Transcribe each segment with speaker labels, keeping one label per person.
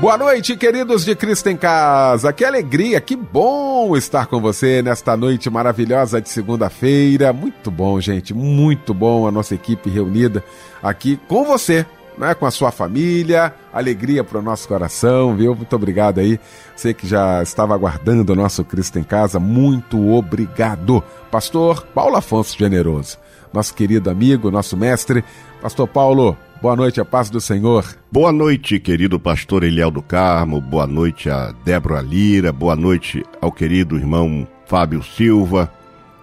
Speaker 1: Boa noite, queridos de Cristo em Casa. Que alegria, que bom estar com você nesta noite maravilhosa de segunda-feira. Muito bom, gente, muito bom a nossa equipe reunida aqui com você, né, com a sua família. Alegria para o nosso coração, viu? Muito obrigado aí. Você que já estava aguardando o nosso Cristo em Casa, muito obrigado. Pastor Paulo Afonso Generoso, nosso querido amigo, nosso mestre. Pastor Paulo, Boa noite, a paz do Senhor.
Speaker 2: Boa noite, querido pastor Eliel do Carmo. Boa noite a Débora Lira. Boa noite ao querido irmão Fábio Silva.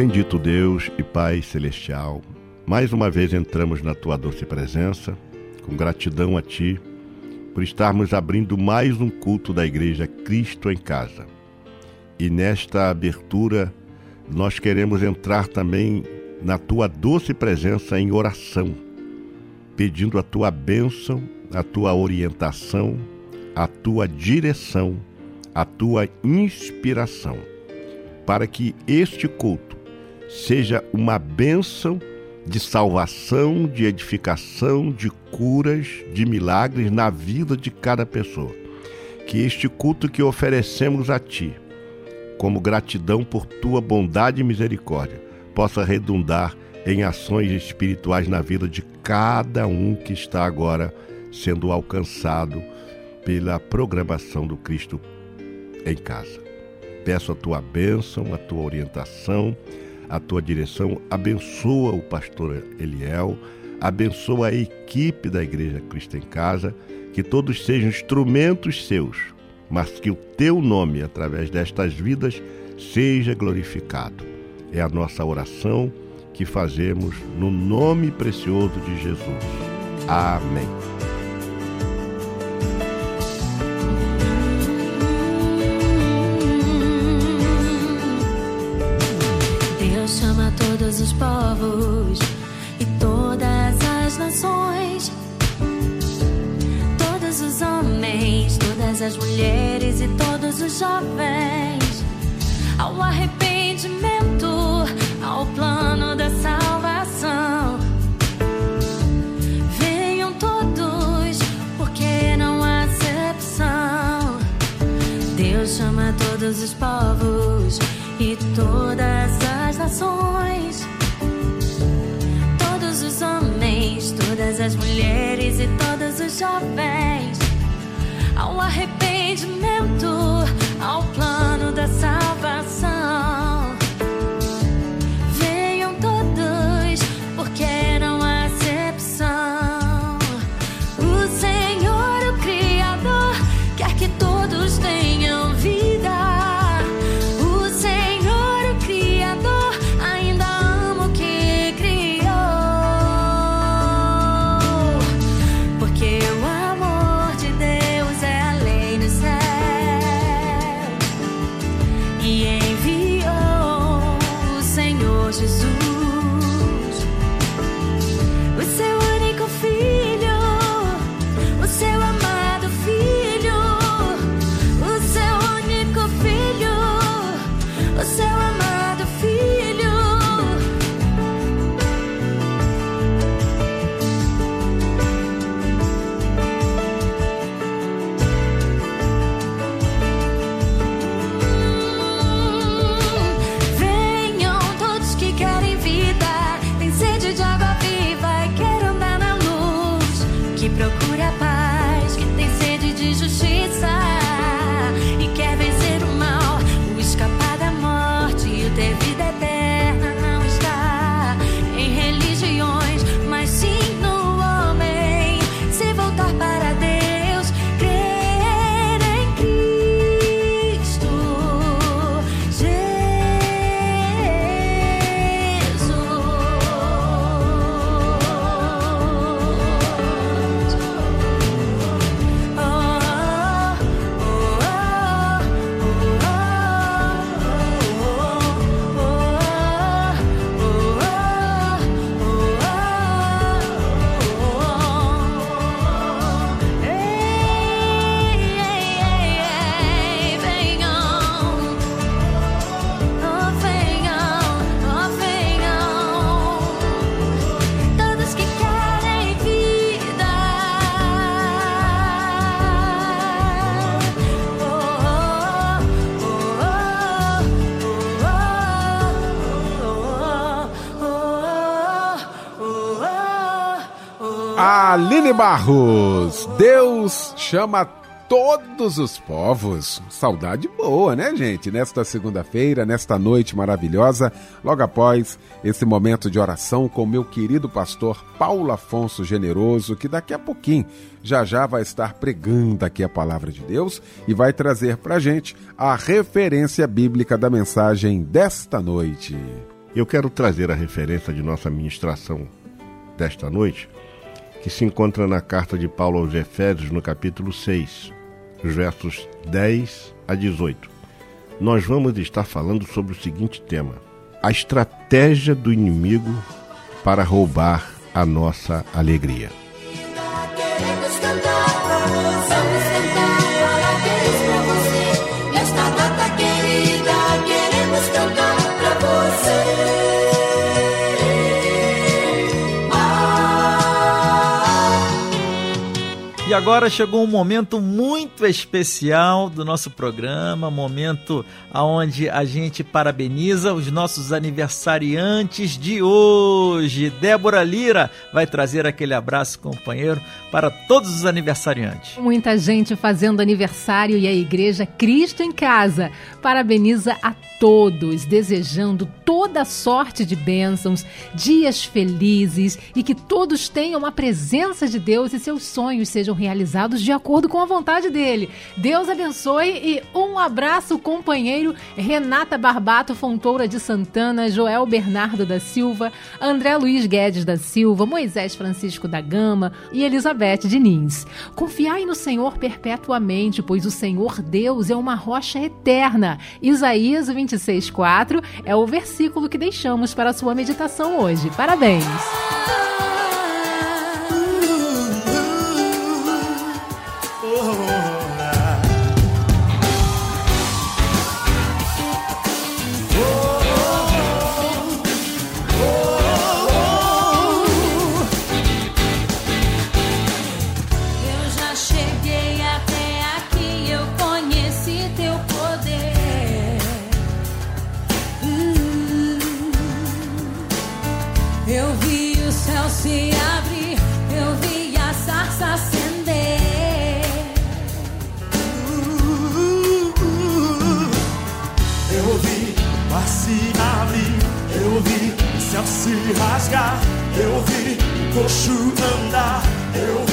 Speaker 2: Bendito Deus e Pai Celestial, mais uma vez entramos na tua doce presença, com gratidão a Ti, por estarmos abrindo mais um culto da Igreja Cristo em Casa. E nesta abertura, nós queremos entrar também na tua doce presença em oração, pedindo a tua bênção, a tua orientação, a tua direção, a tua inspiração, para que este culto seja uma bênção de salvação, de edificação, de curas, de milagres na vida de cada pessoa. Que este culto que oferecemos a Ti, como gratidão por Tua bondade e misericórdia, possa redundar em ações espirituais na vida de cada um que está agora sendo alcançado pela programação do Cristo em casa. Peço a tua bênção, a tua orientação, a tua direção, abençoa o pastor Eliel, abençoa a equipe da Igreja Cristo em Casa, que todos sejam instrumentos seus, mas que o teu nome, através destas vidas, seja glorificado. É a nossa oração que fazemos no nome precioso de Jesus. Amém.
Speaker 3: Povos e todas as nações, todos os homens, todas as mulheres e todos os jovens, ao arrependimento, ao plano da salvação. Venham todos, porque não há exceção. Deus chama todos os povos e todas as nações, todas as mulheres e todos os jovens, ao arrependimento, ao plano da salvação.
Speaker 1: Aline Barros, Deus chama todos os povos. Saudade boa, né, gente? Nesta segunda-feira, nesta noite maravilhosa, logo após esse momento de oração com meu querido pastor Paulo Afonso Generoso, que daqui a pouquinho já já vai estar pregando aqui a palavra de Deus e vai trazer pra gente a referência bíblica da mensagem desta noite.
Speaker 2: Eu quero trazer a referência de nossa ministração desta noite, que se encontra na carta de Paulo aos Efésios, no capítulo 6, os versos 10 a 18. Nós vamos estar falando sobre o seguinte tema: a estratégia do inimigo para roubar a nossa alegria.
Speaker 4: E agora chegou um momento muito especial do nosso programa, momento aonde a gente parabeniza os nossos aniversariantes de hoje. Débora Lira vai trazer aquele abraço, companheiro, para todos os aniversariantes.
Speaker 5: Muita gente fazendo aniversário e a Igreja Cristo em Casa parabeniza a todos, desejando toda sorte de bênçãos, dias felizes e que todos tenham a presença de Deus e seus sonhos sejam realizados de acordo com a vontade dele. Deus abençoe e um abraço, companheiro Renata Barbato Fontoura de Santana, Joel Bernardo da Silva, André Luiz Guedes da Silva, Moisés Francisco da Gama e Elizabeth Diniz. Confiai no Senhor perpetuamente, pois o Senhor Deus é uma rocha eterna. Isaías 26:4 é o versículo que deixamos para a sua meditação hoje. Parabéns.
Speaker 3: coxo andar, eu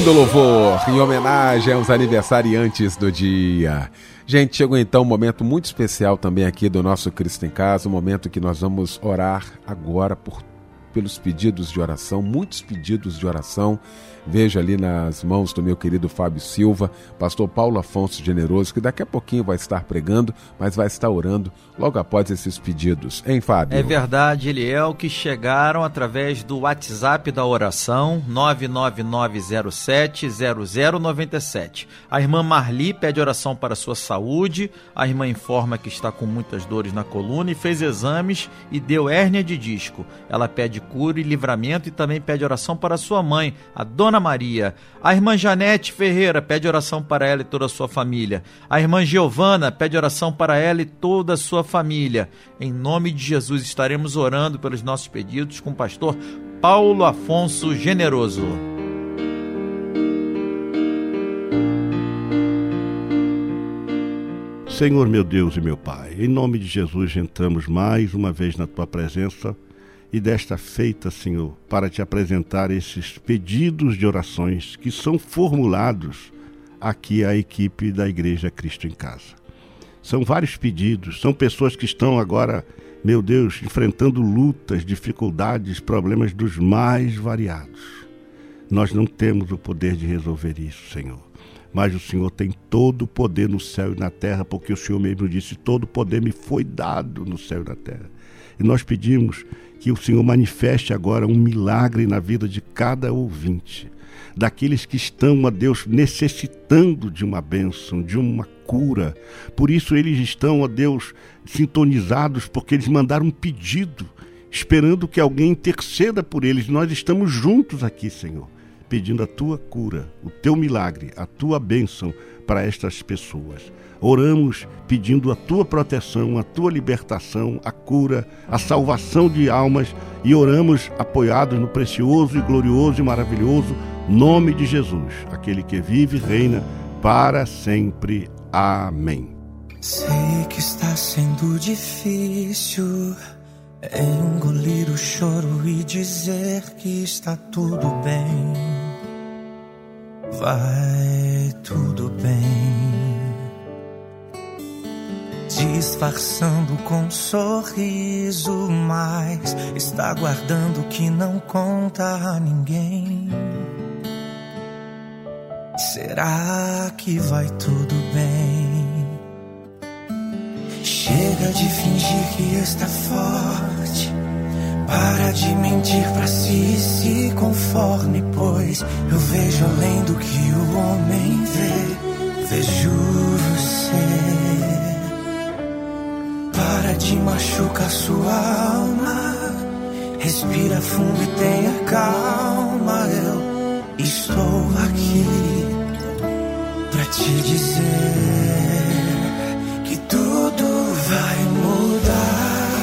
Speaker 1: Lindo louvor em homenagem aos aniversariantes do dia. Gente, chegou então um momento muito especial também aqui do nosso Cristo em Casa, um momento que nós vamos orar agora por pelos pedidos de oração, muitos pedidos de oração. Vejo ali nas mãos do meu querido Fábio Silva, pastor Paulo Afonso Generoso, que daqui a pouquinho vai estar pregando, mas vai estar orando logo após esses pedidos. Hein, Fábio?
Speaker 4: É verdade, Eliel, que chegaram através do WhatsApp da oração 999070097. A irmã Marli pede oração para sua saúde, a irmã informa que está com muitas dores na coluna e fez exames e deu hérnia de disco. Ela pede cura e livramento e também pede oração para sua mãe, a Dona Maria. A irmã Janete Ferreira pede oração para ela e toda a sua família. A irmã Giovana pede oração para ela e toda a sua família. Em nome de Jesus estaremos orando pelos nossos pedidos com o pastor Paulo Afonso Generoso.
Speaker 2: Senhor meu Deus e meu Pai, em nome de Jesus entramos mais uma vez na tua presença e desta feita, Senhor, para te apresentar esses pedidos de orações que são formulados aqui à equipe da Igreja Cristo em Casa. São vários pedidos, são pessoas que estão agora, meu Deus, enfrentando lutas, dificuldades, problemas dos mais variados. Nós não temos o poder de resolver isso, Senhor mas o Senhor tem todo o poder no céu e na terra, porque o Senhor mesmo disse: todo o poder me foi dado no céu e na terra. E nós pedimos que o Senhor manifeste agora um milagre na vida de cada ouvinte, daqueles que estão, a Deus, necessitando de uma bênção, de uma cura. Por isso eles estão, a Deus, sintonizados, porque eles mandaram um pedido, esperando que alguém interceda por eles. Nós estamos juntos aqui, Senhor pedindo a tua cura, o teu milagre, a tua bênção para estas pessoas. Oramos pedindo a tua proteção, a tua libertação, a cura, a salvação de almas e oramos apoiados no precioso e glorioso e maravilhoso nome de Jesus, aquele que vive e reina para sempre. Amém.
Speaker 6: Sei que está sendo difícil engolir o choro e dizer que está tudo bem. Vai tudo bem. Disfarçando com um sorriso, mas está guardando que não conta a ninguém. Será que vai tudo bem? Chega de fingir que está forte. Para de mentir pra si e se conforme, pois eu vejo além do que o homem vê. Vejo você. Para de machucar sua alma. Respira fundo e tenha calma. Eu estou aqui pra te dizer que tudo vai mudar.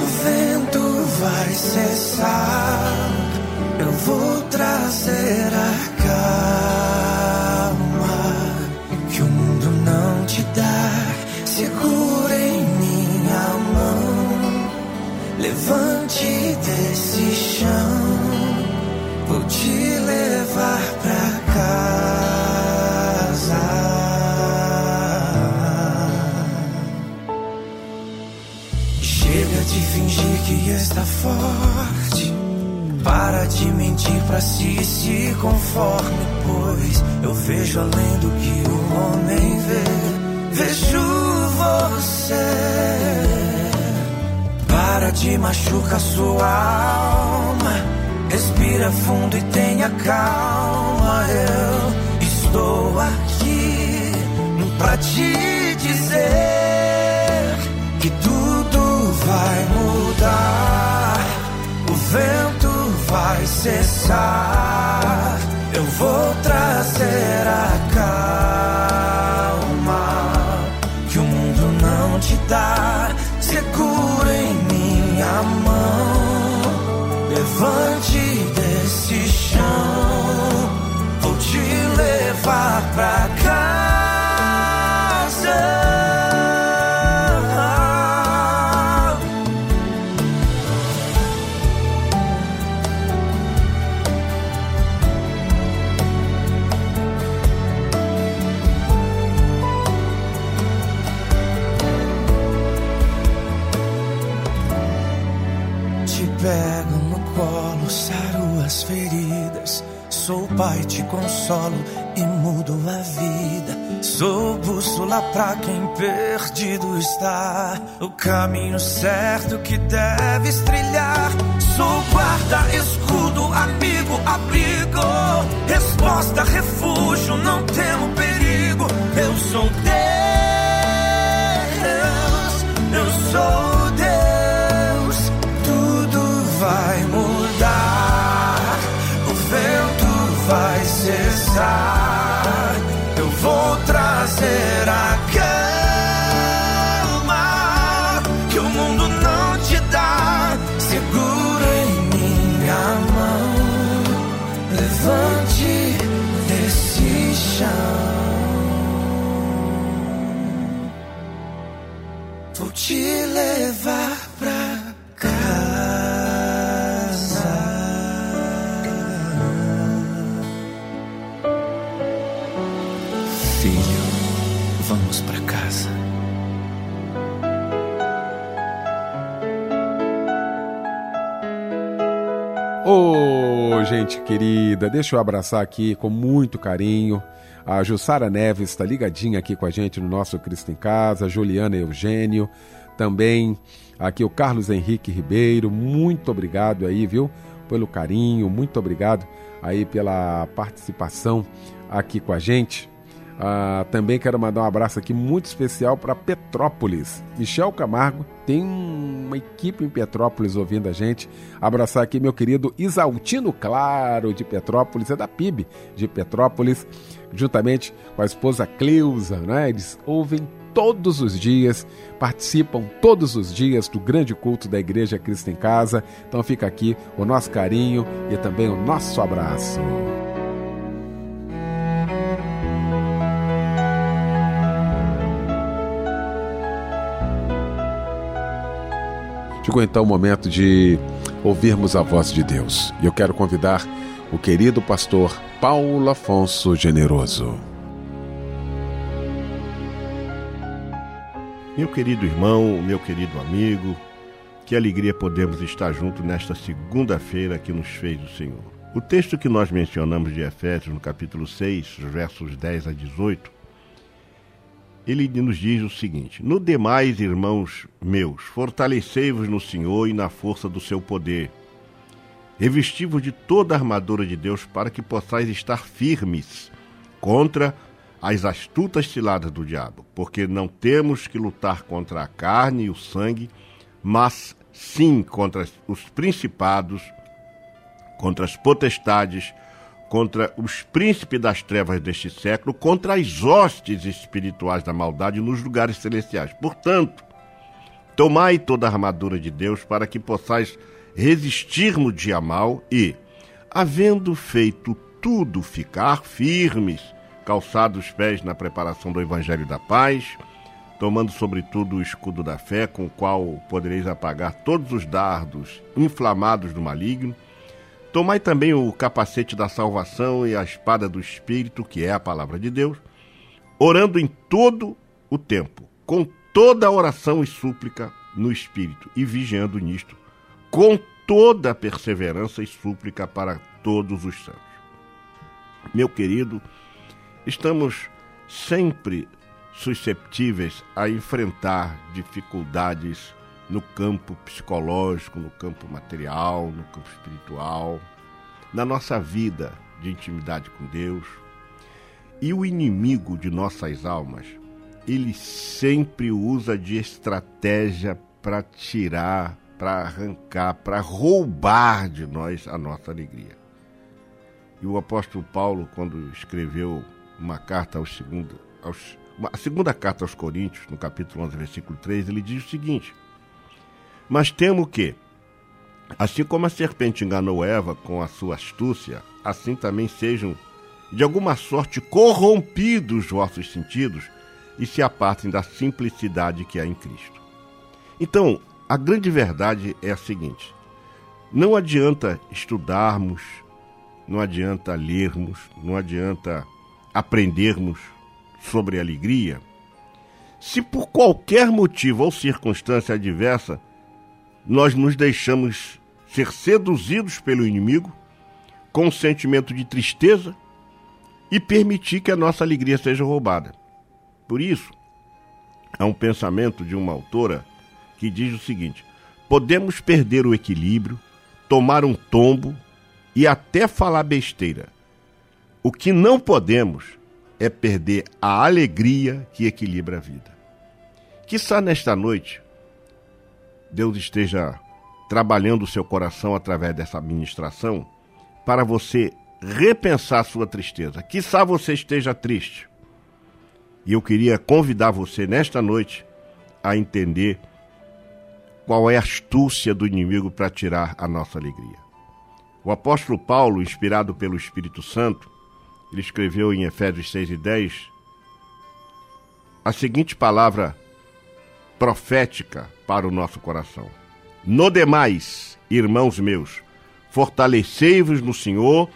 Speaker 6: O vento vai cessar. Eu vou trazer a calma de machucar sua alma. Respira fundo e tenha calma. Eu estou aqui pra te dizer que tudo vai mudar. O vento vai cessar. Consolo e mudo a vida. Sou bússola pra quem perdido está. O caminho certo que deves trilhar. Sou guarda, escudo, amigo, abrigo. Resposta, refúgio,
Speaker 1: querida, deixa eu abraçar aqui com muito carinho. A Jussara Neves está ligadinha aqui com a gente no nosso Cristo em Casa, Juliana Eugênio, também aqui o Carlos Henrique Ribeiro, muito obrigado aí, viu, pelo carinho, muito obrigado aí pela participação aqui com a gente. Ah, também quero mandar um abraço aqui muito especial para Petrópolis. Michel Camargo tem uma equipe em Petrópolis ouvindo a gente. Abraçar aqui meu querido Isaltino Claro de Petrópolis, é da PIB de Petrópolis, juntamente com a esposa Cleusa, né? Eles ouvem todos os dias, participam todos os dias do grande culto da Igreja Cristo em Casa. Então fica aqui o nosso carinho e também o nosso abraço. Chegou então o momento de ouvirmos a voz de Deus. E eu quero convidar o querido pastor Paulo Afonso Generoso.
Speaker 2: Meu querido irmão, meu querido amigo, que alegria podemos estar juntos nesta segunda-feira que nos fez o Senhor. O texto que nós mencionamos de Efésios, no capítulo 6, versos 10 a 18, ele nos diz o seguinte: No demais, irmãos meus, fortalecei-vos no Senhor e na força do seu poder. Revesti-vos de toda a armadura de Deus para que possais estar firmes contra as astutas ciladas do diabo, porque não temos que lutar contra a carne e o sangue, mas sim contra os principados, contra as potestades, contra os príncipes das trevas deste século, contra as hostes espirituais da maldade nos lugares celestiais. Portanto, tomai toda a armadura de Deus para que possais resistir no dia mal e, havendo feito tudo, ficar firmes, calçados os pés na preparação do evangelho da paz, tomando sobretudo o escudo da fé, com o qual podereis apagar todos os dardos inflamados do maligno. Tomai também o capacete da salvação e a espada do Espírito, que é a palavra de Deus, orando em todo o tempo, com toda oração e súplica no Espírito, e vigiando nisto, com toda perseverança e súplica para todos os santos. Meu querido, estamos sempre susceptíveis a enfrentar dificuldades no campo psicológico, no campo material, no campo espiritual, na nossa vida de intimidade com Deus. E o inimigo de nossas almas, ele sempre usa de estratégia para tirar, para arrancar, para roubar de nós a nossa alegria. E o apóstolo Paulo, quando escreveu uma carta aos segundo, aos, a segunda carta aos Coríntios, no capítulo 11, versículo 3, ele diz o seguinte: Mas temo que, assim como a serpente enganou Eva com a sua astúcia, assim também sejam, de alguma sorte, corrompidos os vossos sentidos e se apartem da simplicidade que há em Cristo. Então, a grande verdade é a seguinte: não adianta estudarmos, não adianta lermos, não adianta aprendermos sobre alegria, se por qualquer motivo ou circunstância adversa nós nos deixamos ser seduzidos pelo inimigo com um sentimento de tristeza e permitir que a nossa alegria seja roubada. Por isso, há um pensamento de uma autora que diz o seguinte: podemos perder o equilíbrio, tomar um tombo e até falar besteira. O que não podemos é perder a alegria que equilibra a vida. Quizá nesta noite Deus esteja trabalhando o seu coração através dessa ministração para você repensar sua tristeza. Quizá você esteja triste. E eu queria convidar você nesta noite a entender qual é a astúcia do inimigo para tirar a nossa alegria. O apóstolo Paulo, inspirado pelo Espírito Santo, ele escreveu em Efésios 6 e 10 a seguinte palavra profética para o nosso coração: No demais, irmãos meus, fortalecei-vos no Senhor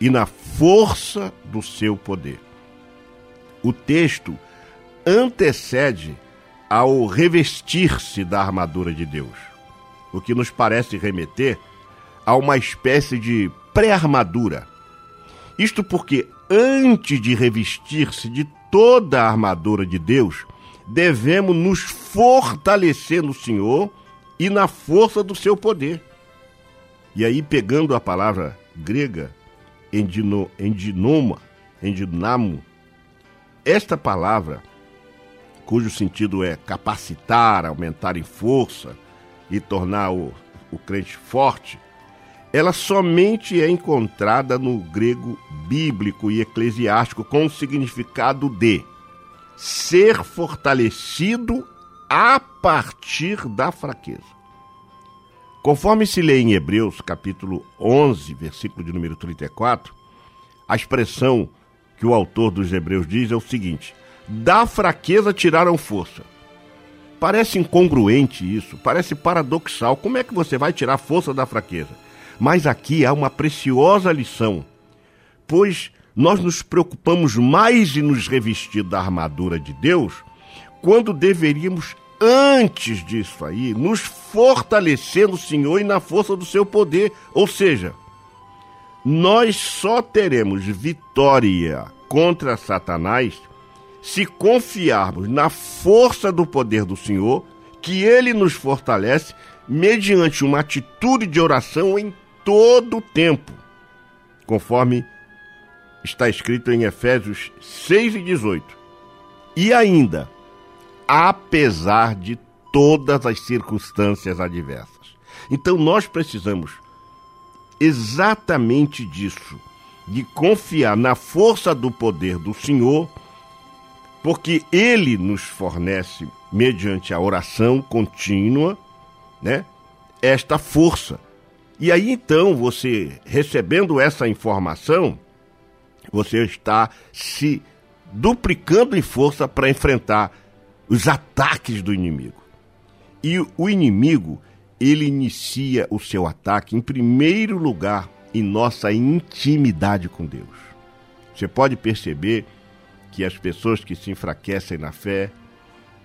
Speaker 2: e na força do seu poder. O texto antecede ao revestir-se da armadura de Deus, o que nos parece remeter a uma espécie de pré-armadura. Isto porque antes de revestir-se de toda a armadura de Deus, devemos nos fortalecer no Senhor e na força do seu poder. E aí, pegando a palavra grega endino, endinoma, endinamo, esta palavra cujo sentido é capacitar, aumentar em força e tornar o, o crente forte, ela somente é encontrada no grego bíblico e eclesiástico com o significado de ser fortalecido a partir da fraqueza. Conforme se lê em Hebreus, capítulo 11, versículo de número 34, a expressão que o autor dos Hebreus diz é o seguinte: da fraqueza tiraram força. Parece incongruente isso, parece paradoxal. Como é que você vai tirar força da fraqueza? Mas aqui há uma preciosa lição, pois nós nos preocupamos mais em nos revestir da armadura de Deus, quando deveríamos, antes disso aí, nos fortalecer no Senhor e na força do seu poder. Ou seja, nós só teremos vitória contra Satanás se confiarmos na força do poder do Senhor, que ele nos fortalece mediante uma atitude de oração em todo o tempo, conforme está escrito em Efésios 6 e 18. E ainda, apesar de todas as circunstâncias adversas. Então nós precisamos exatamente disso, de confiar na força do poder do Senhor porque ele nos fornece, mediante a oração contínua, né, esta força. E aí então, você recebendo essa informação, você está se duplicando em força para enfrentar os ataques do inimigo. E o inimigo, ele inicia o seu ataque em primeiro lugar em nossa intimidade com Deus. Você pode perceber que as pessoas que se enfraquecem na fé,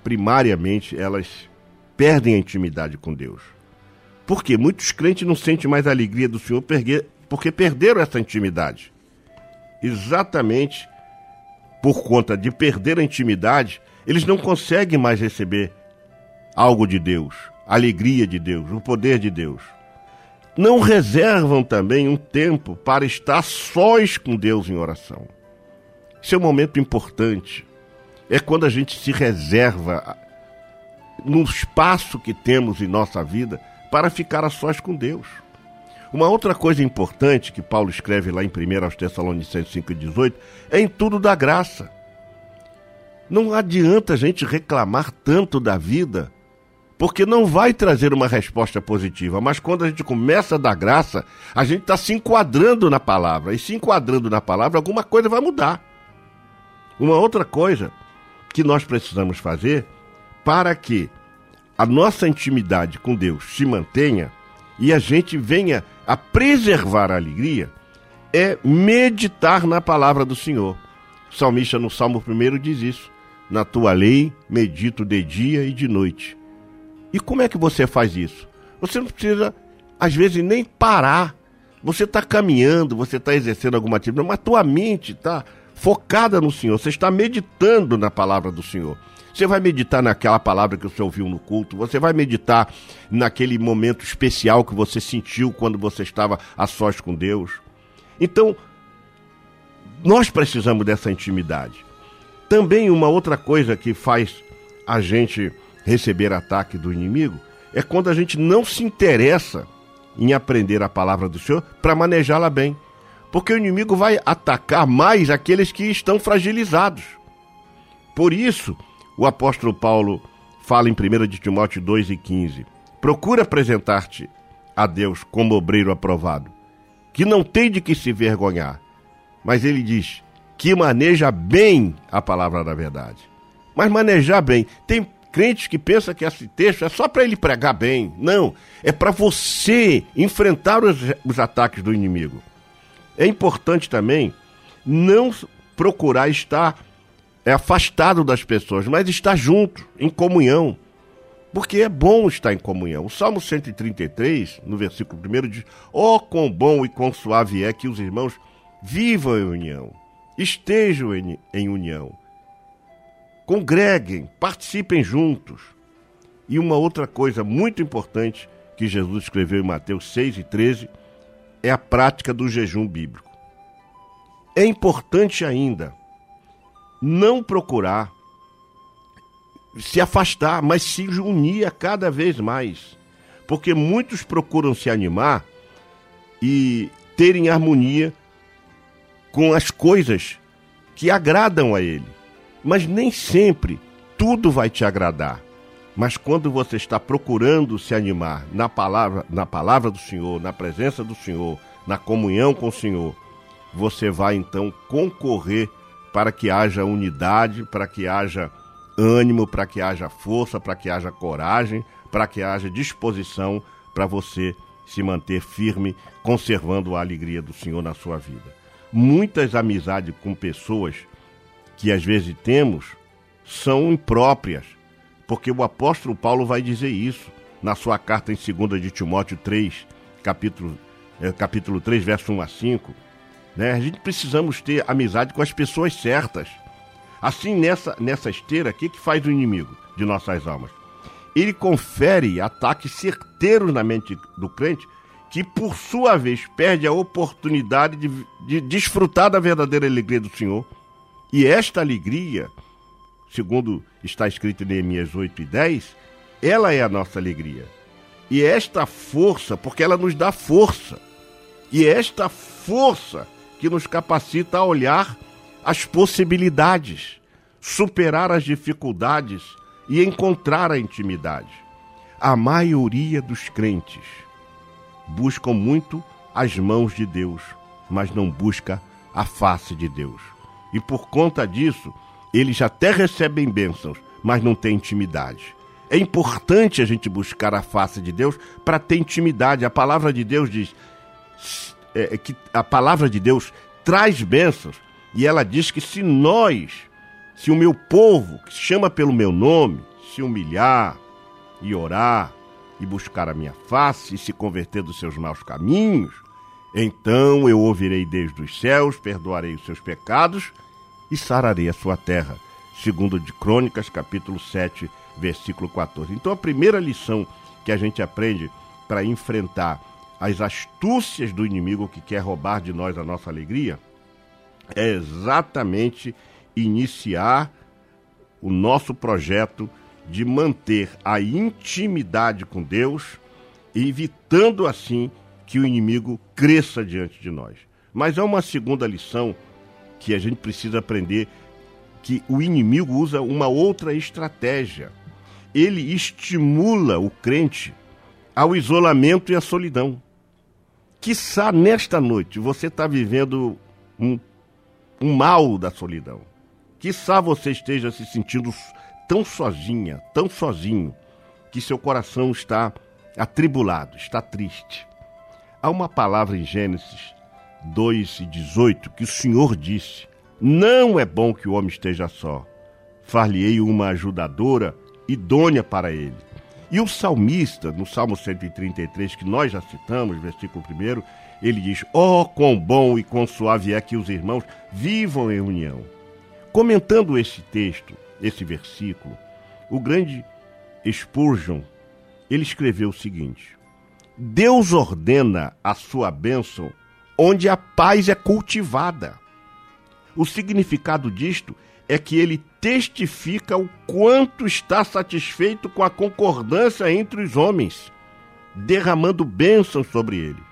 Speaker 2: primariamente elas perdem a intimidade com Deus. Por quê? Muitos crentes não sentem mais a alegria do Senhor porque perderam essa intimidade. Exatamente por conta de perder a intimidade, eles não conseguem mais receber algo de Deus, a alegria de Deus, o poder de Deus. Não reservam também um tempo para estar sós com Deus em oração. Esse é um momento importante. É quando a gente se reserva no espaço que temos em nossa vida para ficar a sós com Deus. Uma outra coisa importante que Paulo escreve lá em 1 aos Tessalonicenses 5,18 é em tudo da graça. Não adianta a gente reclamar tanto da vida, porque não vai trazer uma resposta positiva. Mas quando a gente começa a dar graça, a gente está se enquadrando na palavra. E se enquadrando na palavra, alguma coisa vai mudar. Uma outra coisa que nós precisamos fazer para que a nossa intimidade com Deus se mantenha e a gente venha a preservar a alegria é meditar na palavra do Senhor. O salmista no Salmo 1 diz isso. Na tua lei medito de dia e de noite. E como é que você faz isso? Você não precisa, às vezes, nem parar. Você está caminhando, você está exercendo alguma atividade, mas tua mente está focada no Senhor. Você está meditando na palavra do Senhor. Você vai meditar naquela palavra que você ouviu no culto, você vai meditar naquele momento especial que você sentiu quando você estava a sós com Deus. Então, nós precisamos dessa intimidade. Também uma outra coisa que faz a gente receber ataque do inimigo é quando a gente não se interessa em aprender a palavra do Senhor para manejá-la bem. Porque o inimigo vai atacar mais aqueles que estão fragilizados. Por isso, o apóstolo Paulo fala em 1 de Timóteo 2 e 15: Procura apresentar-te a Deus como obreiro aprovado, que não tem de que se vergonhar. Mas ele diz que maneja bem a palavra da verdade. Mas manejar bem, tem crentes que pensam que esse texto é só para ele pregar bem. Não, é para você enfrentar os, os ataques do inimigo. É importante também não procurar estar é, afastado das pessoas, mas estar junto, em comunhão. Porque é bom estar em comunhão. O Salmo 133, no versículo 1, diz: Oh, quão bom e quão suave é que os irmãos vivam em união, estejam em, em união, congreguem, participem juntos. E uma outra coisa muito importante que Jesus escreveu em Mateus 6 e 13 é a prática do jejum bíblico. É importante ainda não procurar se afastar, mas se unir cada vez mais. Porque muitos procuram se animar e terem harmonia com as coisas que agradam a ele. Mas nem sempre tudo vai te agradar. Mas quando você está procurando se animar na palavra, na palavra do Senhor, na presença do Senhor, na comunhão com o Senhor, você vai então concorrer para que haja unidade, para que haja ânimo, para que haja força, para que haja coragem, para que haja disposição para você se manter firme, conservando a alegria do Senhor na sua vida. Muitas amizades com pessoas que às vezes temos são impróprias, porque o apóstolo Paulo vai dizer isso na sua carta em 2 de Timóteo 3, capítulo, eh, capítulo 3, verso 1 a 5. Né? A gente precisamos ter amizade com as pessoas certas. Assim, nessa, nessa esteira, o que, que faz o inimigo de nossas almas? Ele confere ataques certeiros na mente do crente, que por sua vez perde a oportunidade de, de desfrutar da verdadeira alegria do Senhor. E esta alegria, segundo está escrito em Neemias 8 e 10, ela é a nossa alegria. E esta força, porque ela nos dá força. E esta força que nos capacita a olhar as possibilidades, superar as dificuldades e encontrar a intimidade. A maioria dos crentes buscam muito as mãos de Deus, mas não busca a face de Deus. E por conta disso, eles até recebem bênçãos, mas não têm intimidade. É importante a gente buscar a face de Deus para ter intimidade. A palavra de Deus diz é, que a palavra de Deus traz bênçãos e ela diz que se nós, se o meu povo, que se chama pelo meu nome, se humilhar e orar e buscar a minha face e se converter dos seus maus caminhos, então eu ouvirei desde os céus, perdoarei os seus pecados e sararei a sua terra. Segundo de Crônicas, capítulo 7, versículo 14. Então a primeira lição que a gente aprende para enfrentar as astúcias do inimigo que quer roubar de nós a nossa alegria é exatamente iniciar o nosso projeto de manter a intimidade com Deus, evitando assim que o inimigo cresça diante de nós. Mas há uma segunda lição que a gente precisa aprender que o inimigo usa uma outra estratégia. Ele estimula o crente ao isolamento e à solidão. Quiçá nesta noite você está vivendo um, um mal da solidão. Quiçá você esteja se sentindo tão sozinha, tão sozinho, que seu coração está atribulado, está triste. Há uma palavra em Gênesis 2 e 18 que o Senhor disse: Não é bom que o homem esteja só. Far-lhe-ei uma ajudadora idônea para ele. E o salmista, no Salmo 133, que nós já citamos, versículo 1, ele diz: Oh, quão bom e quão suave é que os irmãos vivam em união. Comentando esse texto, esse versículo, o grande Spurgeon, ele escreveu o seguinte: Deus ordena a sua bênção onde a paz é cultivada. O significado disto é que ele testifica o quanto está satisfeito com a concordância entre os homens, derramando bênçãos sobre ele.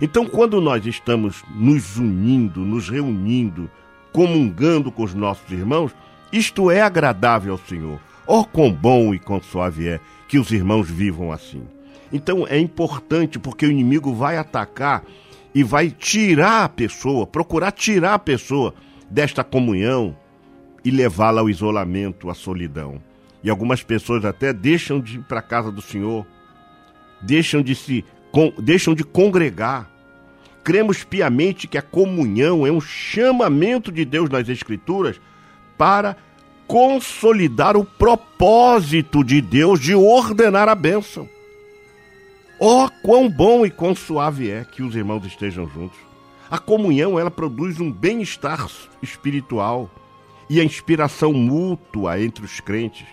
Speaker 2: Então, quando nós estamos nos unindo, nos reunindo, comungando com os nossos irmãos, isto é agradável ao Senhor. Oh, quão bom e quão suave é que os irmãos vivam assim. Então é importante porque o inimigo vai atacar e vai tirar a pessoa, procurar tirar a pessoa desta comunhão e levá-la ao isolamento, à solidão. E algumas pessoas até deixam de ir para a casa do Senhor, deixam de se deixam de congregar. Cremos piamente que a comunhão é um chamamento de Deus nas Escrituras para consolidar o propósito de Deus de ordenar a bênção. Oh, quão bom e quão suave é que os irmãos estejam juntos. A comunhão, ela produz um bem-estar espiritual e a inspiração mútua entre os crentes,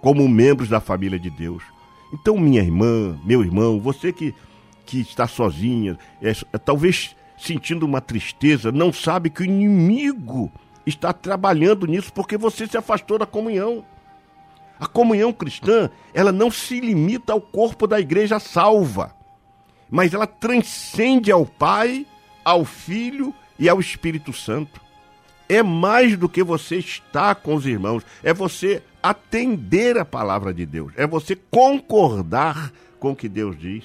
Speaker 2: como membros da família de Deus. Então, minha irmã, meu irmão, você que, que está sozinha, é, é, talvez sentindo uma tristeza, não sabe que o inimigo está trabalhando nisso porque você se afastou da comunhão. A comunhão cristã, ela não se limita ao corpo da igreja salva, mas ela transcende ao Pai, ao Filho e ao Espírito Santo. É mais do que você estar com os irmãos, é você atender a palavra de Deus, é você concordar com o que Deus diz.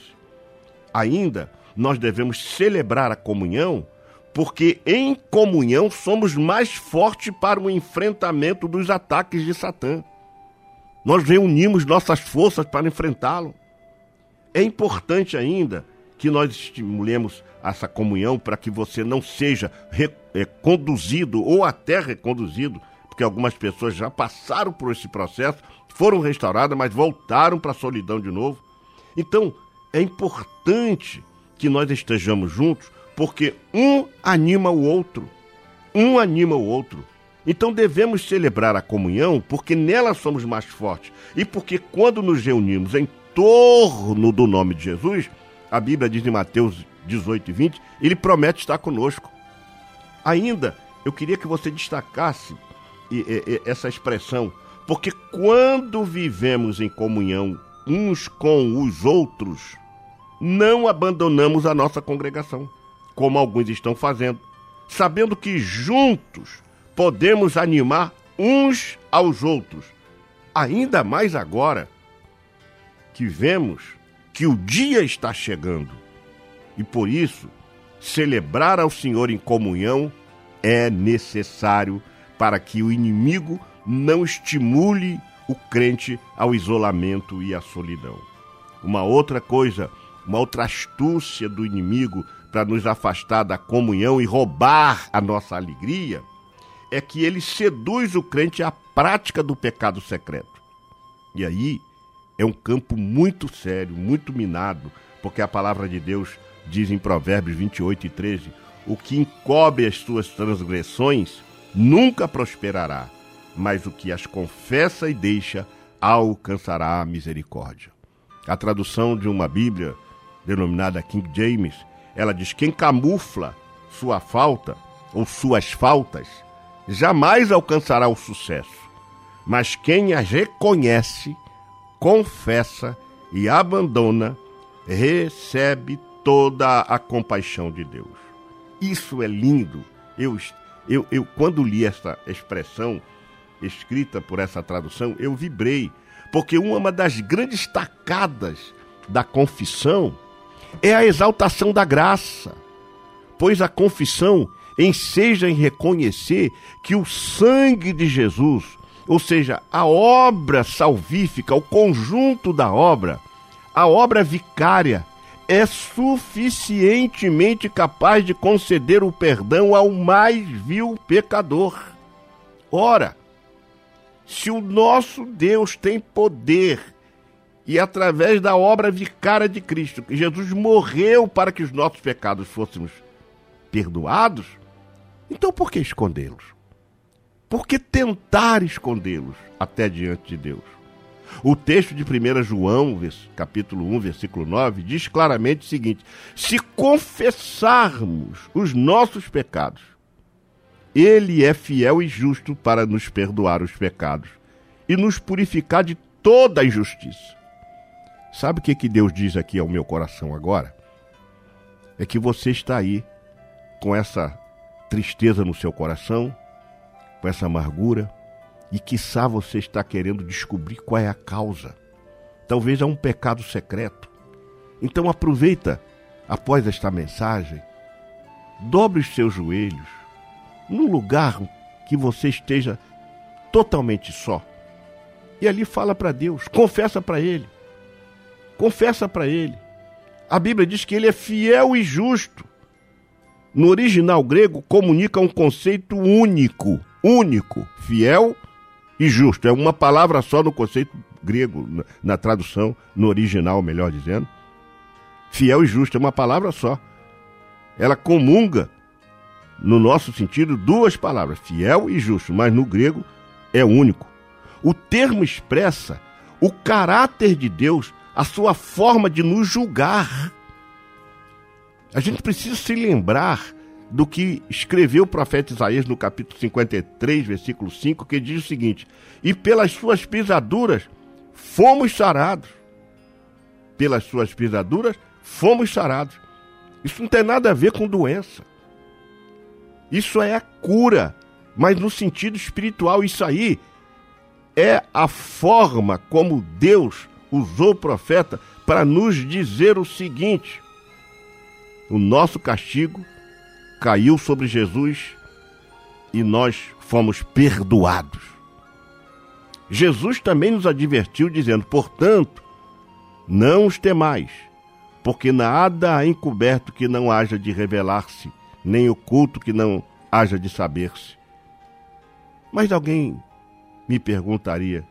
Speaker 2: Ainda, nós devemos celebrar a comunhão, porque em comunhão somos mais fortes para o enfrentamento dos ataques de Satã. Nós reunimos nossas forças para enfrentá-lo. É importante ainda que nós estimulemos essa comunhão para que você não seja conduzido ou até reconduzido, porque algumas pessoas já passaram por esse processo, foram restauradas, mas voltaram para a solidão de novo. Então, é importante que nós estejamos juntos, porque um anima o outro. Um anima o outro. Então devemos celebrar a comunhão porque nela somos mais fortes e porque quando nos reunimos em torno do nome de Jesus, a Bíblia diz em Mateus 18 e 20, ele promete estar conosco. Ainda, eu queria que você destacasse essa expressão, porque quando vivemos em comunhão uns com os outros, não abandonamos a nossa congregação, como alguns estão fazendo, sabendo que juntos podemos animar uns aos outros. Ainda mais agora que vemos que o dia está chegando. E por isso, celebrar ao Senhor em comunhão é necessário para que o inimigo não estimule o crente ao isolamento e à solidão. Uma outra coisa, uma outra astúcia do inimigo para nos afastar da comunhão e roubar a nossa alegria é que ele seduz o crente à prática do pecado secreto. E aí é um campo muito sério, muito minado, porque a palavra de Deus diz em Provérbios 28 e 13: o que encobre as suas transgressões nunca prosperará, mas o que as confessa e deixa alcançará a misericórdia. A tradução de uma Bíblia denominada King James, ela diz: quem camufla sua falta ou suas faltas jamais alcançará o sucesso, mas quem as reconhece, confessa e abandona, recebe toda a compaixão de Deus. Isso é lindo. Eu, eu, eu quando li essa expressão escrita por essa tradução, eu vibrei, porque uma das grandes tacadas da confissão é a exaltação da graça, pois a confissão enseja em reconhecer que o sangue de Jesus, ou seja, a obra salvífica, o conjunto da obra, a obra vicária, é suficientemente capaz de conceder o perdão ao mais vil pecador. Ora, se o nosso Deus tem poder e através da obra vicária de Cristo, que Jesus morreu para que os nossos pecados fôssemos perdoados, então por que escondê-los? Por que tentar escondê-los até diante de Deus? O texto de 1 João, capítulo 1, versículo 9, diz claramente o seguinte: se confessarmos os nossos pecados, ele é fiel e justo para nos perdoar os pecados e nos purificar de toda a injustiça. Sabe o que, que Deus diz aqui ao meu coração agora? É que você está aí com essa tristeza no seu coração, com essa amargura, e quiçá você está querendo descobrir qual é a causa. Talvez é um pecado secreto. Então aproveita após esta mensagem, dobre os seus joelhos num lugar que você esteja totalmente só. E ali fala para Deus, confessa para ele. Confessa para ele. A Bíblia diz que ele é fiel e justo. No original grego comunica um conceito único, único, fiel e justo. É uma palavra só no conceito grego, na, na tradução, no original, melhor dizendo. Fiel e justo é uma palavra só. Ela comunga, no nosso sentido, duas palavras, fiel e justo, mas no grego é único. O termo expressa o caráter de Deus, a sua forma de nos julgar. A gente precisa se lembrar do que escreveu o profeta Isaías no capítulo 53, versículo 5, que diz o seguinte: E pelas suas pisaduras fomos sarados. Pelas suas pisaduras fomos sarados. Isso não tem nada a ver com doença. Isso é a cura, mas no sentido espiritual, isso aí é a forma como Deus usou o profeta para nos dizer o seguinte: o nosso castigo caiu sobre Jesus e nós fomos perdoados. Jesus também nos advertiu, dizendo: portanto, não os temais, porque nada há encoberto que não haja de revelar-se, nem oculto que não haja de saber-se. Mas alguém me perguntaria: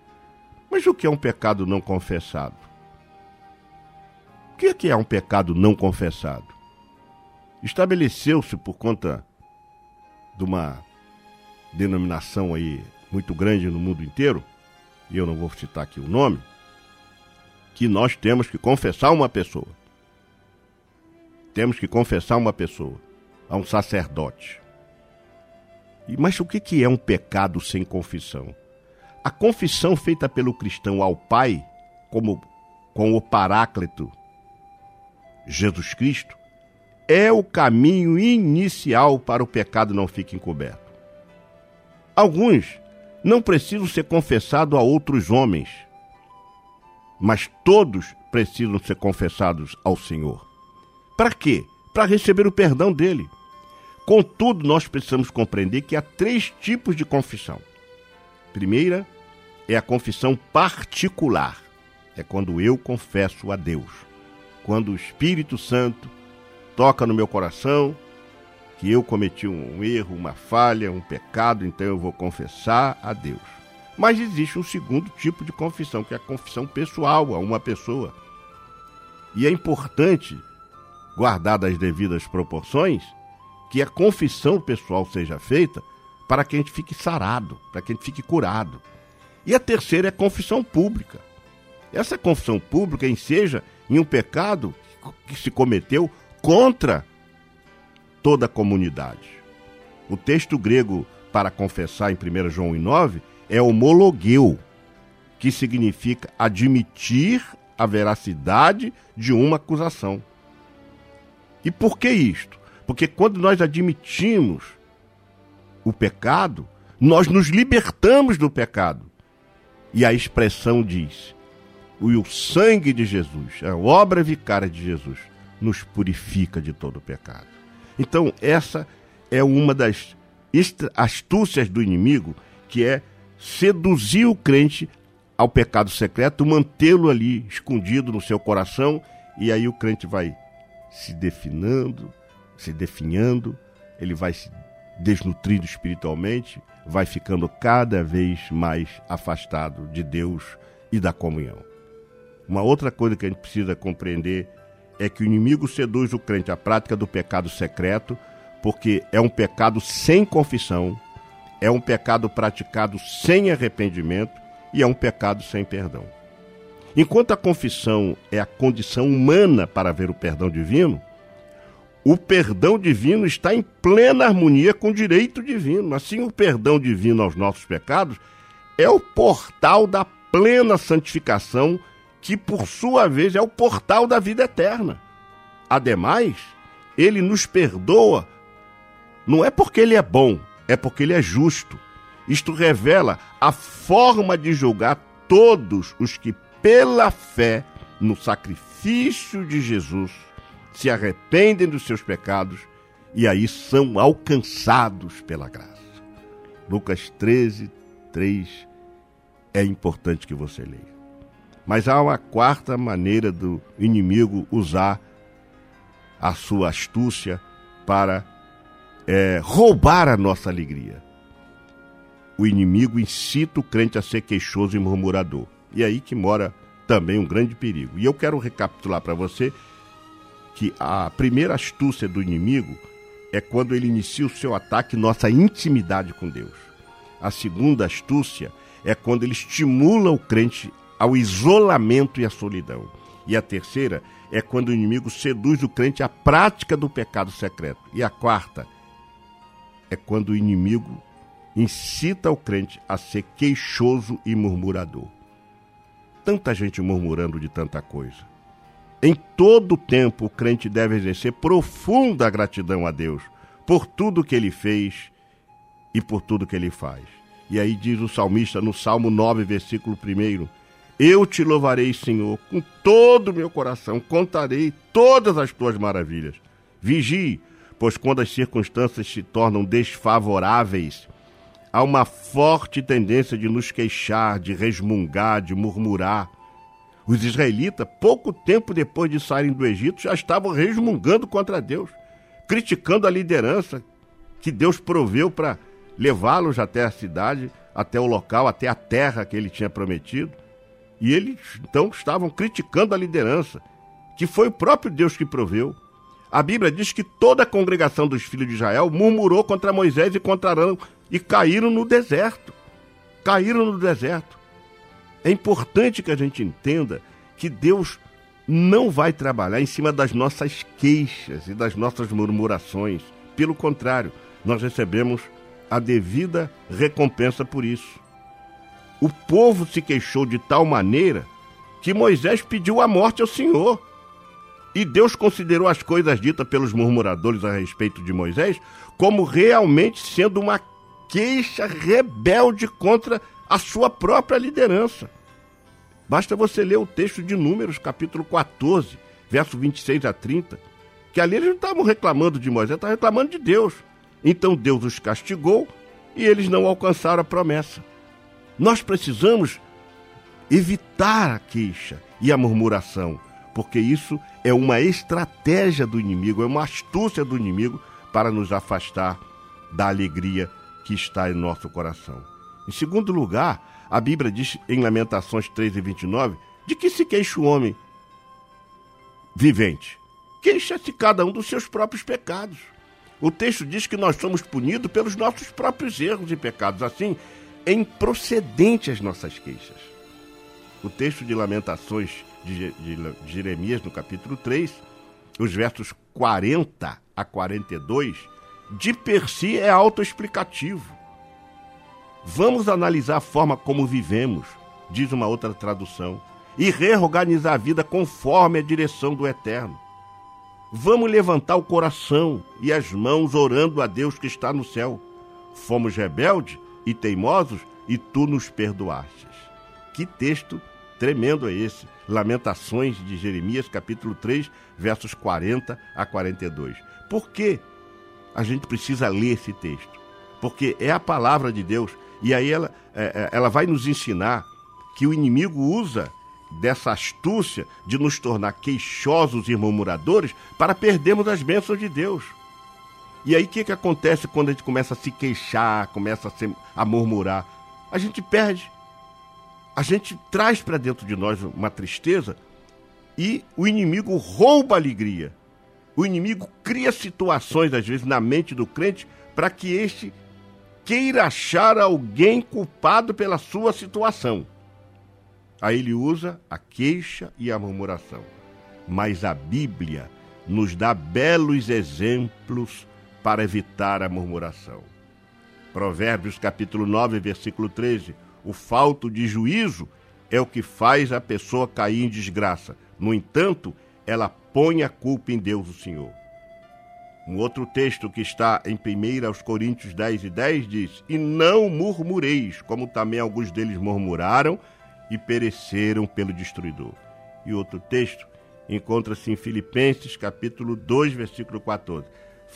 Speaker 2: mas o que é um pecado não confessado? O que é um pecado não confessado? Estabeleceu-se por conta de uma denominação aí muito grande no mundo inteiro, e eu não vou citar aqui o nome, que nós temos que confessar uma pessoa. Temos que confessar uma pessoa, a um sacerdote. E, mas o que, que é um pecado sem confissão? A confissão feita pelo cristão ao Pai, como com o Paráclito, Jesus Cristo, é o caminho inicial para o pecado não fique encoberto. Alguns não precisam ser confessados a outros homens, mas todos precisam ser confessados ao Senhor. Para quê? Para receber o perdão dele. Contudo, nós precisamos compreender que há três tipos de confissão. Primeira é a confissão particular. É quando eu confesso a Deus. Quando o Espírito Santo toca no meu coração que eu cometi um erro, uma falha, um pecado, então eu vou confessar a Deus. Mas existe um segundo tipo de confissão, que é a confissão pessoal a uma pessoa. E é importante, guardadas as devidas proporções, que a confissão pessoal seja feita para que a gente fique sarado, para que a gente fique curado. E a terceira é a confissão pública. Essa confissão pública enseja em um pecado que se cometeu contra toda a comunidade. O texto grego para confessar em 1 João 9 é homologueu, que significa admitir a veracidade de uma acusação. E por que isto? Porque quando nós admitimos o pecado, nós nos libertamos do pecado. E a expressão diz: o sangue de Jesus, a obra vicária de Jesus, nos purifica de todo o pecado. Então, essa é uma das astúcias do inimigo, que é seduzir o crente ao pecado secreto, mantê-lo ali escondido no seu coração, e aí o crente vai se definando, se definhando, ele vai se desnutrindo espiritualmente, vai ficando cada vez mais afastado de Deus e da comunhão. Uma outra coisa que a gente precisa compreender é que o inimigo seduz o crente à prática do pecado secreto, porque é um pecado sem confissão, é um pecado praticado sem arrependimento e é um pecado sem perdão. Enquanto a confissão é a condição humana para ver o perdão divino, o perdão divino está em plena harmonia com o direito divino. Assim, o perdão divino aos nossos pecados é o portal da plena santificação, que por sua vez é o portal da vida eterna. Ademais, ele nos perdoa, não é porque ele é bom, é porque ele é justo. Isto revela a forma de julgar todos os que, pela fé no sacrifício de Jesus, se arrependem dos seus pecados e aí são alcançados pela graça. Lucas 13, 3 é importante que você leia. Mas há uma quarta maneira do inimigo usar a sua astúcia para é, roubar a nossa alegria. O inimigo incita o crente a ser queixoso e murmurador. E é aí que mora também um grande perigo. E eu quero recapitular para você que a primeira astúcia do inimigo é quando ele inicia o seu ataque nossa intimidade com Deus. A segunda astúcia é quando ele estimula o crente ao isolamento e à solidão. E a terceira é quando o inimigo seduz o crente à prática do pecado secreto. E a quarta é quando o inimigo incita o crente a ser queixoso e murmurador. Tanta gente murmurando de tanta coisa. Em todo tempo, o crente deve exercer profunda gratidão a Deus por tudo que ele fez e por tudo que ele faz. E aí diz o salmista no Salmo 9, versículo 1: Eu te louvarei, Senhor, com todo o meu coração, contarei todas as tuas maravilhas. Vigie, pois quando as circunstâncias se tornam desfavoráveis, há uma forte tendência de nos queixar, de resmungar, de murmurar. Os israelitas, pouco tempo depois de saírem do Egito, já estavam resmungando contra Deus, criticando a liderança que Deus proveu para levá-los até a cidade, até o local, até a terra que ele tinha prometido. E eles então estavam criticando a liderança, que foi o próprio Deus que proveu. A Bíblia diz que toda a congregação dos filhos de Israel murmurou contra Moisés e contra Arão e caíram no deserto. Caíram no deserto. É importante que a gente entenda que Deus não vai trabalhar em cima das nossas queixas e das nossas murmurações. Pelo contrário, nós recebemos a devida recompensa por isso. O povo se queixou de tal maneira que Moisés pediu a morte ao Senhor. E Deus considerou as coisas ditas pelos murmuradores a respeito de Moisés como realmente sendo uma queixa rebelde contra a sua própria liderança. Basta você ler o texto de Números, capítulo 14, verso 26 a 30, que ali eles não estavam reclamando de Moisés, estavam reclamando de Deus. Então Deus os castigou e eles não alcançaram a promessa. Nós precisamos evitar a queixa e a murmuração, porque isso é uma estratégia do inimigo, é uma astúcia do inimigo para nos afastar da alegria que está em nosso coração. Em segundo lugar, a Bíblia diz em Lamentações 3 e 29 de que se queixa o homem vivente. Queixa-se cada um dos seus próprios pecados. O texto diz que nós somos punidos pelos nossos próprios erros e pecados. Assim, é improcedente as nossas queixas. O texto de Lamentações de, Jeremias, no capítulo 3, os versos 40 a 42, de per si é autoexplicativo. Vamos analisar a forma como vivemos, diz uma outra tradução, e reorganizar a vida conforme a direção do Eterno. Vamos levantar o coração e as mãos orando a Deus que está no céu. Fomos rebeldes e teimosos e tu nos perdoastes. Que texto tremendo é esse? Lamentações de Jeremias, capítulo 3, versos 40 a 42. Por que a gente precisa ler esse texto? Porque é a palavra de Deus e aí ela, é, é, ela vai nos ensinar que o inimigo usa dessa astúcia de nos tornar queixosos e murmuradores para perdermos as bênçãos de Deus. E aí o que, que acontece quando a gente começa a se queixar, começa a, se- a murmurar? A gente perde. A gente traz para dentro de nós uma tristeza e o inimigo rouba a alegria. O inimigo cria situações, às vezes, na mente do crente para que este queira achar alguém culpado pela sua situação. Aí ele usa a queixa e a murmuração. Mas a Bíblia nos dá belos exemplos para evitar a murmuração. Provérbios capítulo 9, versículo 13. O falto de juízo é o que faz a pessoa cair em desgraça. No entanto, ela põe a culpa em Deus, o Senhor. Um outro texto que está em 1 aos Coríntios 10 e 10 diz: E não murmureis, como também alguns deles murmuraram e pereceram pelo destruidor. E outro texto encontra-se em Filipenses, capítulo 2, versículo 14.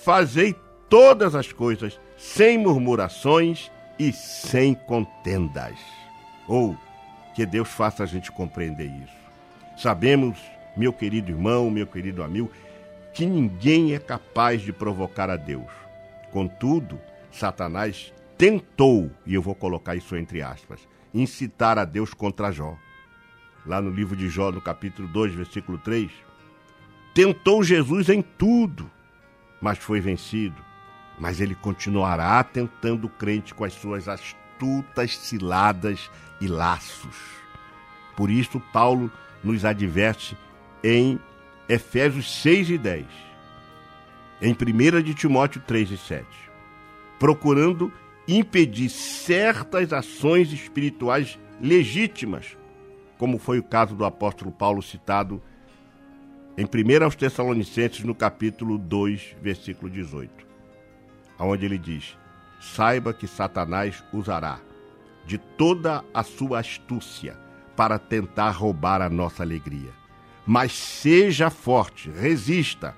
Speaker 2: Fazei todas as coisas sem murmurações e sem contendas. Ou que Deus faça a gente compreender isso. Sabemos, meu querido irmão, meu querido amigo, que ninguém é capaz de provocar a Deus. Contudo, Satanás tentou, e eu vou colocar isso entre aspas, incitar a Deus contra Jó. Lá no livro de Jó, no capítulo 2, versículo 3, tentou Jesus em tudo, mas foi vencido. Mas ele continuará tentando o crente com as suas astutas ciladas e laços. Por isso, Paulo nos adverte em Efésios 6 e 10, em 1 de Timóteo 3 e 7, procurando impedir certas ações espirituais legítimas, como foi o caso do apóstolo Paulo citado em 1 aos Tessalonicenses, no capítulo 2, versículo 18, onde ele diz: Saiba que Satanás usará de toda a sua astúcia para tentar roubar a nossa alegria. Mas seja forte, resista,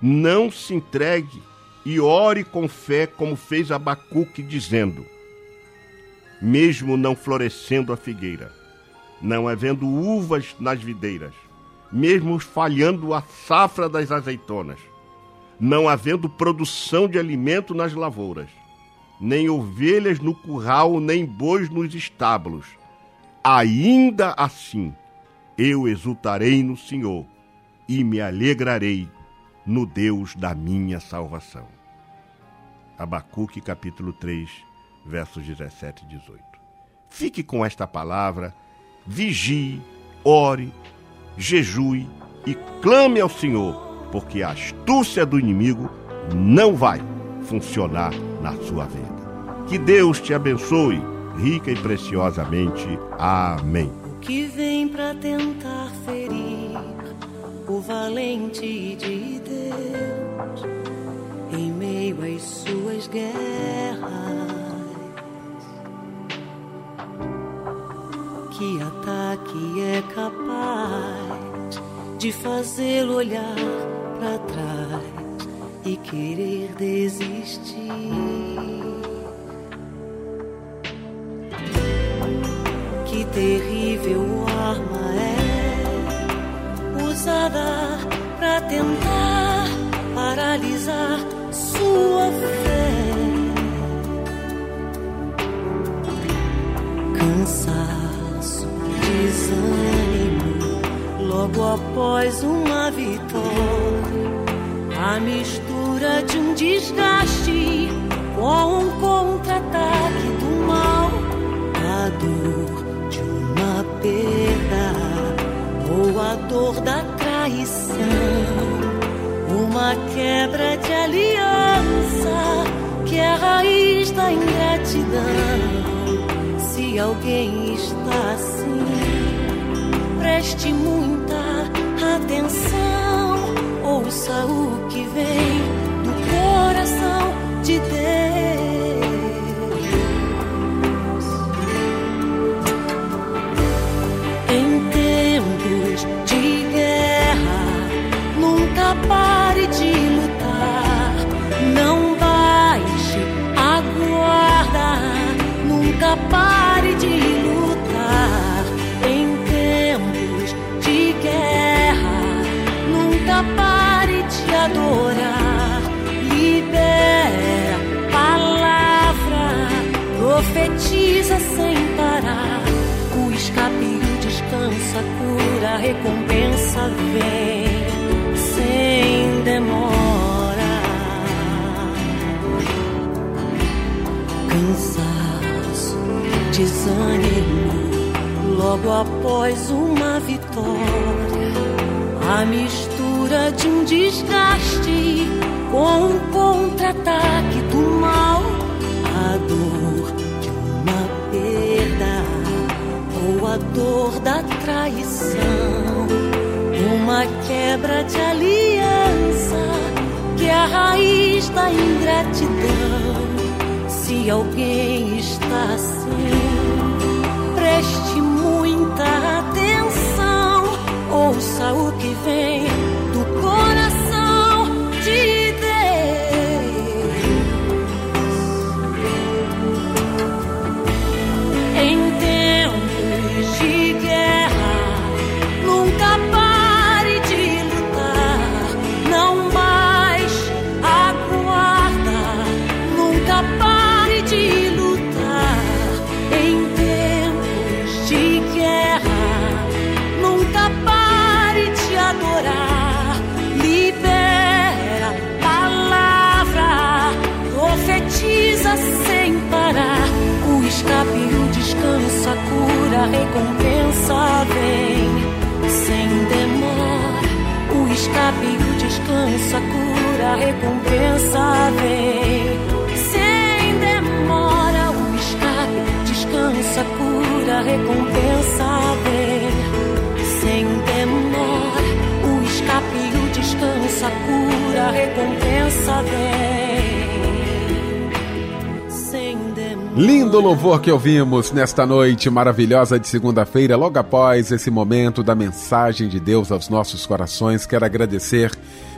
Speaker 2: não se entregue e ore com fé, como fez Abacuque, dizendo: Mesmo não florescendo a figueira, não havendo uvas nas videiras, mesmo falhando a safra das azeitonas, não havendo produção de alimento nas lavouras, nem ovelhas no curral, nem bois nos estábulos, ainda assim eu exultarei no Senhor e me alegrarei no Deus da minha salvação. Abacuque capítulo 3, versos 17 e 18. Fique com esta palavra, vigie, ore, jejue e clame ao Senhor, porque a astúcia do inimigo não vai funcionar na sua vida. Que Deus te abençoe rica e preciosamente. Amém.
Speaker 7: que vem pra tentar ferir o valente de Deus em meio às suas guerras. Que ataque é capaz de fazê-lo olhar pra trás e querer desistir? Que terrível arma é usada pra tentar paralisar sua fé. cansaço, desânimo, logo após uma vitória. A mistura de um desgaste com um contra-ataque do mal, a dor de uma perda ou a dor da traição, uma quebra de aliança que é a raiz da ingratidão. Se alguém está assim, preste muita atenção, ouça o que vem do coração de Deus. Descanso, a cura, a recompensa vem sem demora. Cansaço, desânimo, logo após uma vitória. A mistura de um desgaste com um contra-ataque do mal, a dor a dor da traição, uma quebra de aliança que é a raiz da ingratidão. Se alguém está assim, preste muita atenção, ouça o que vem recompensa vem sem demora. O escape, o descanso, a cura, a recompensa vem sem demora. O escape, descanso, a cura, a recompensa vem sem demora. O escape, o descanso, a cura, a recompensa vem
Speaker 1: Lindo louvor que ouvimos nesta noite maravilhosa de segunda-feira, logo após esse momento da mensagem de Deus aos nossos corações. Quero agradecer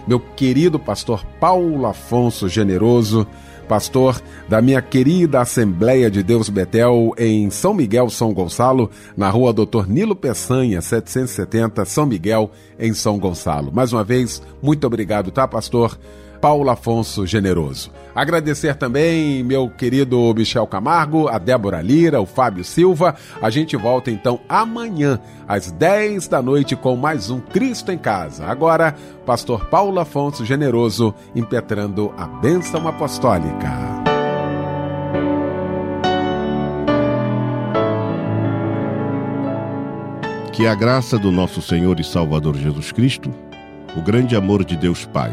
Speaker 1: meu querido pastor Paulo Afonso Generoso, pastor da minha querida Assembleia de Deus Betel em São Miguel, São Gonçalo, na rua Doutor Nilo Peçanha, 770, São Miguel, em São Gonçalo. Mais uma vez, muito obrigado, tá, pastor? Paulo Afonso Generoso. Agradecer também meu querido Michel Camargo, a Débora Lira, o Fábio Silva. A gente volta então amanhã, às 10 da noite, com mais um Cristo em Casa. Agora, Pastor Paulo Afonso Generoso impetrando a bênção apostólica.
Speaker 2: Que a graça do nosso Senhor e Salvador Jesus Cristo, o grande amor de Deus Pai